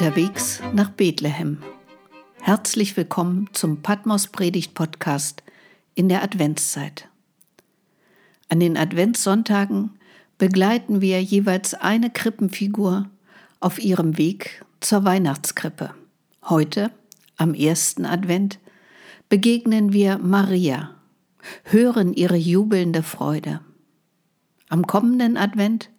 Unterwegs nach Bethlehem. Herzlich willkommen zum Patmos Predigt Podcast in der Adventszeit. An den Adventssonntagen begleiten wir jeweils eine Krippenfigur auf ihrem Weg zur Weihnachtskrippe. Heute, am ersten Advent, begegnen wir Maria, hören ihre jubelnde Freude. Am kommenden Advent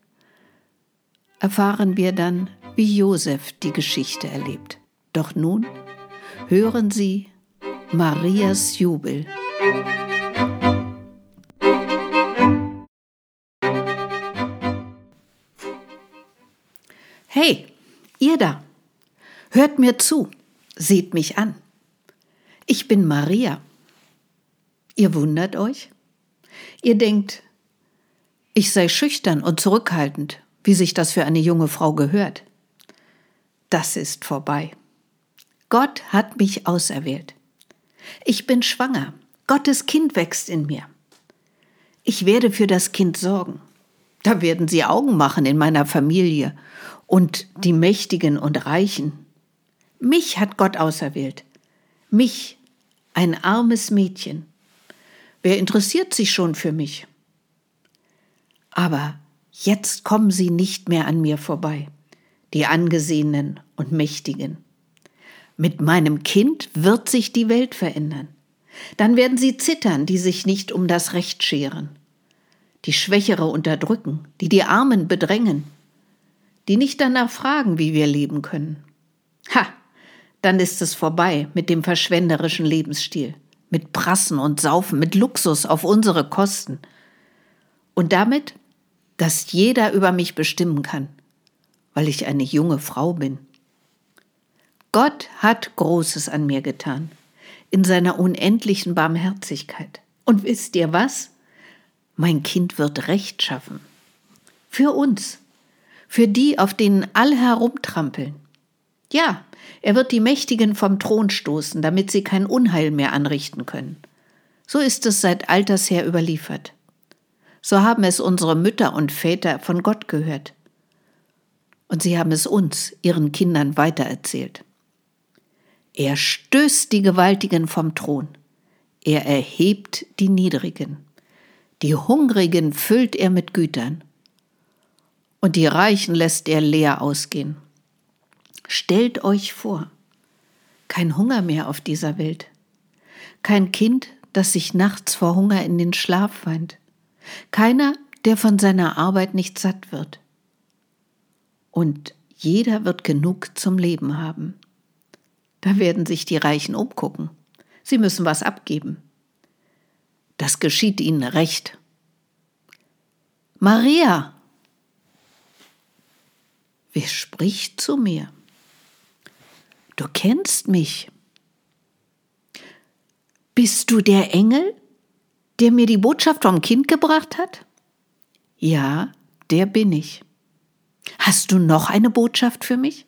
erfahren wir dann, wie Josef die Geschichte erlebt. Doch nun hören Sie Marias Jubel. Hey, ihr da, hört mir zu, seht mich an. Ich bin Maria. Ihr wundert euch? Ihr denkt, ich sei schüchtern und zurückhaltend, wie sich das für eine junge Frau gehört. Das ist vorbei. Gott hat mich auserwählt. Ich bin schwanger. Gottes Kind wächst in mir. Ich werde für das Kind sorgen. Da werden sie Augen machen in meiner Familie und die Mächtigen und Reichen. Mich hat Gott auserwählt. Mich, ein armes Mädchen. Wer interessiert sich schon für mich? Aber jetzt kommen sie nicht mehr an mir vorbei, die Angesehenen und Mächtigen. Mit meinem Kind wird sich die Welt verändern. Dann werden sie zittern, die sich nicht um das Recht scheren, die Schwächere unterdrücken, die die Armen bedrängen, die nicht danach fragen, wie wir leben können. Ha, dann ist es vorbei mit dem verschwenderischen Lebensstil, mit Prassen und Saufen, mit Luxus auf unsere Kosten. Und damit dass jeder über mich bestimmen kann, weil ich eine junge Frau bin. Gott hat Großes an mir getan, in seiner unendlichen Barmherzigkeit. Und wisst ihr was? Mein Kind wird Recht schaffen. Für uns, für die, auf denen alle herumtrampeln. Ja, er wird die Mächtigen vom Thron stoßen, damit sie kein Unheil mehr anrichten können. So ist es seit alters her überliefert. So haben es unsere Mütter und Väter von Gott gehört. Und sie haben es uns, ihren Kindern, weitererzählt. Er stößt die Gewaltigen vom Thron. Er erhebt die Niedrigen. Die Hungrigen füllt er mit Gütern. Und die Reichen lässt er leer ausgehen. Stellt euch vor, kein Hunger mehr auf dieser Welt. Kein Kind, das sich nachts vor Hunger in den Schlaf weint. Keiner, der von seiner Arbeit nicht satt wird. Und jeder wird genug zum Leben haben. Da werden sich die Reichen umgucken. Sie müssen was abgeben. Das geschieht ihnen recht. Maria! Wer spricht zu mir? Du kennst mich. Bist du der Engel, der mir die Botschaft vom Kind gebracht hat? Ja, der bin ich. Hast du noch eine Botschaft für mich?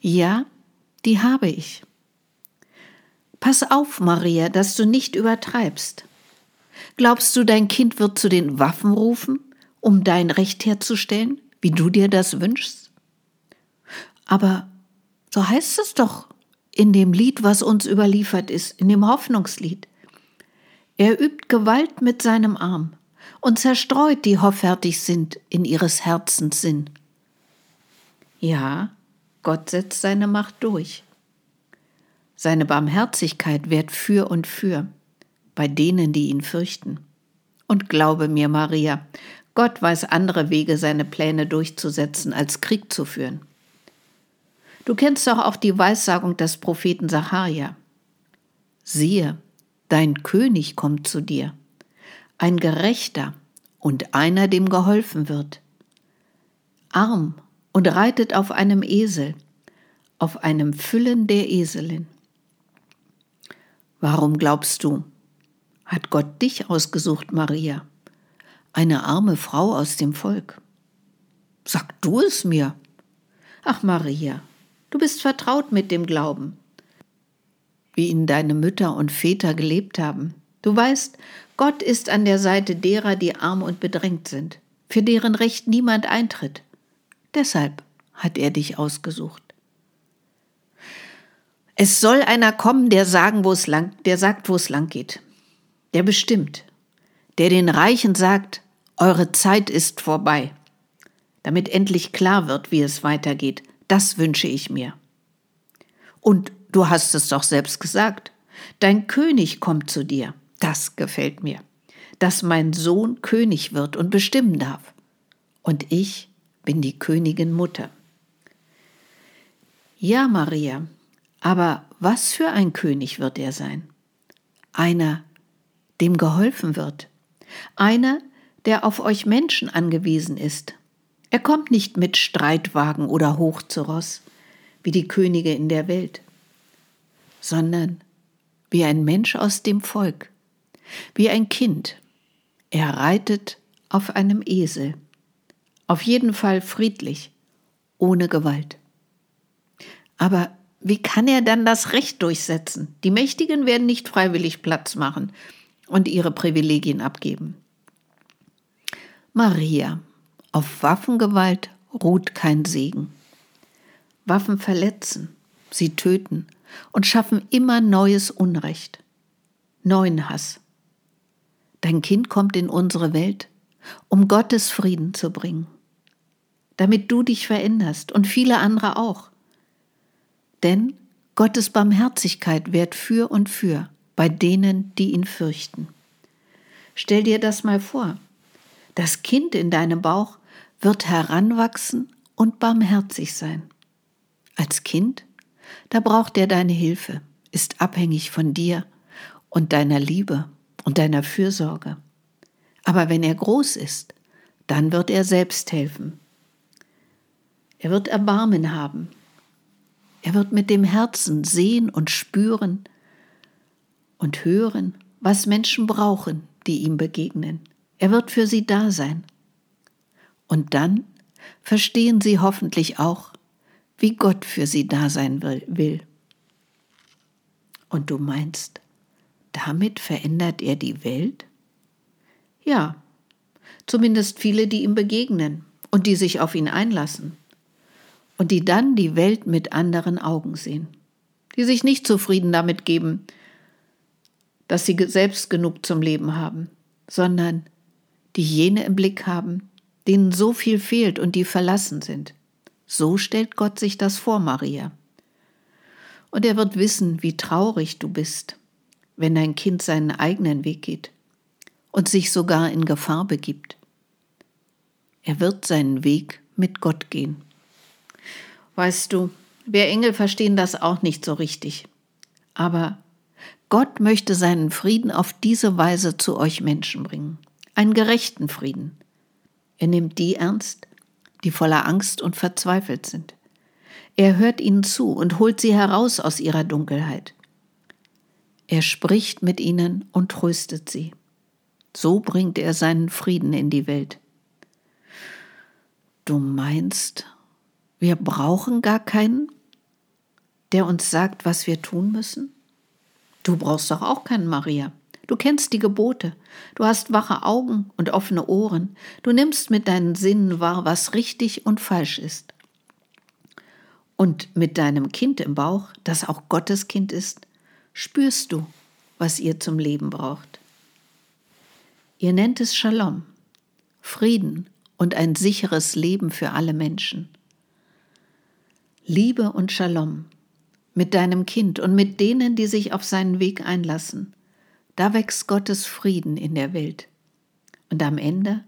Ja, die habe ich. Pass auf, Maria, dass du nicht übertreibst. Glaubst du, dein Kind wird zu den Waffen rufen, um dein Recht herzustellen, wie du dir das wünschst? Aber so heißt es doch in dem Lied, was uns überliefert ist, in dem Hoffnungslied. Er übt Gewalt mit seinem Arm und zerstreut, die hoffärtig sind in ihres Herzens Sinn. Ja, Gott setzt seine Macht durch. Seine Barmherzigkeit währt für und für bei denen, die ihn fürchten. Und glaube mir, Maria, Gott weiß andere Wege, seine Pläne durchzusetzen, als Krieg zu führen. Du kennst doch auch die Weissagung des Propheten Sacharja. Siehe, Dein König kommt zu dir, ein Gerechter und einer, dem geholfen wird. Arm und reitet auf einem Esel, auf einem Füllen der Eselin. Warum glaubst du, hat Gott dich ausgesucht, Maria, eine arme Frau aus dem Volk? Sag du es mir. Ach, Maria, du bist vertraut mit dem Glauben wie ihn deine Mütter und Väter gelebt haben. Du weißt, Gott ist an der Seite derer, die arm und bedrängt sind, für deren Recht niemand eintritt. Deshalb hat er dich ausgesucht. Es soll einer kommen, der sagen, wo es lang, der sagt, wo es lang geht. Der bestimmt. Der den Reichen sagt, eure Zeit ist vorbei. Damit endlich klar wird, wie es weitergeht. Das wünsche ich mir. Und du hast es doch selbst gesagt. Dein König kommt zu dir. Das gefällt mir. Dass mein Sohn König wird und bestimmen darf. Und ich bin die Königin Mutter. Ja, Maria, aber was für ein König wird er sein? Einer, dem geholfen wird. Einer, der auf euch Menschen angewiesen ist. Er kommt nicht mit Streitwagen oder hoch zu Ross, wie die Könige in der Welt, sondern wie ein Mensch aus dem Volk, wie ein Kind. Er reitet auf einem Esel, auf jeden Fall friedlich, ohne Gewalt. Aber wie kann er dann das Recht durchsetzen? Die Mächtigen werden nicht freiwillig Platz machen und ihre Privilegien abgeben. Maria, auf Waffengewalt ruht kein Segen. Waffen verletzen, sie töten und schaffen immer neues Unrecht, neuen Hass. Dein Kind kommt in unsere Welt, um Gottes Frieden zu bringen, damit du dich veränderst und viele andere auch. Denn Gottes Barmherzigkeit währt für und für bei denen, die ihn fürchten. Stell dir das mal vor. Das Kind in deinem Bauch wird heranwachsen und barmherzig sein. Als Kind, da braucht er deine Hilfe, ist abhängig von dir und deiner Liebe und deiner Fürsorge. Aber wenn er groß ist, dann wird er selbst helfen. Er wird Erbarmen haben er wird mit dem Herzen sehen und spüren und hören, was Menschen brauchen, die ihm begegnen. Er wird für sie da sein. Und dann verstehen sie hoffentlich auch, wie Gott für sie da sein will. Und du meinst, damit verändert er die Welt? Ja, zumindest viele, die ihm begegnen und die sich auf ihn einlassen und die dann die Welt mit anderen Augen sehen, die sich nicht zufrieden damit geben, dass sie selbst genug zum Leben haben, sondern die jene im Blick haben, denen so viel fehlt und die verlassen sind. So stellt Gott sich das vor, Maria. Und er wird wissen, wie traurig du bist, wenn dein Kind seinen eigenen Weg geht und sich sogar in Gefahr begibt. Er wird seinen Weg mit Gott gehen. Weißt du, wir Engel verstehen das auch nicht so richtig. Aber Gott möchte seinen Frieden auf diese Weise zu euch Menschen bringen. Einen gerechten Frieden. Er nimmt die ernst, die voller Angst und verzweifelt sind. Er hört ihnen zu und holt sie heraus aus ihrer Dunkelheit. Er spricht mit ihnen und tröstet sie. So bringt er seinen Frieden in die Welt. Du meinst, wir brauchen gar keinen, der uns sagt, was wir tun müssen. Du brauchst doch auch keinen, Maria. Du kennst die Gebote. Du hast wache Augen und offene Ohren. Du nimmst mit deinen Sinnen wahr, was richtig und falsch ist. Und mit deinem Kind im Bauch, das auch Gottes Kind ist, spürst du, was ihr zum Leben braucht. Ihr nennt es Shalom, Frieden und ein sicheres Leben für alle Menschen. Liebe und Shalom mit deinem Kind und mit denen, die sich auf seinen Weg einlassen. Da wächst Gottes Frieden in der Welt. Und am Ende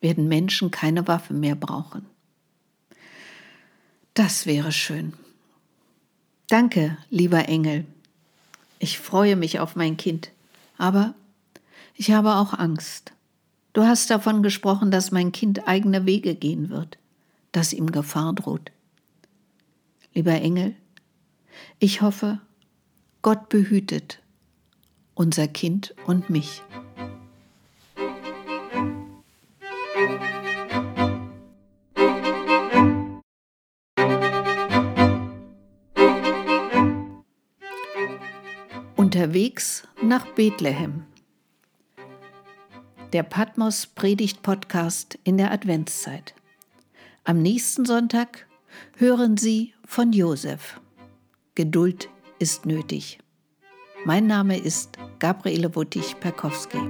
werden Menschen keine Waffe mehr brauchen. Das wäre schön. Danke, lieber Engel. Ich freue mich auf mein Kind, aber ich habe auch Angst. Du hast davon gesprochen, dass mein Kind eigene Wege gehen wird, dass ihm Gefahr droht. Lieber Engel, ich hoffe, Gott behütet unser Kind und mich. Unterwegs nach Bethlehem. Der Patmos Predigt Podcast in der Adventszeit. Am nächsten Sonntag hören Sie von Josef Geduld ist nötig. Mein Name ist Gabriele Wuttig-Perkowski.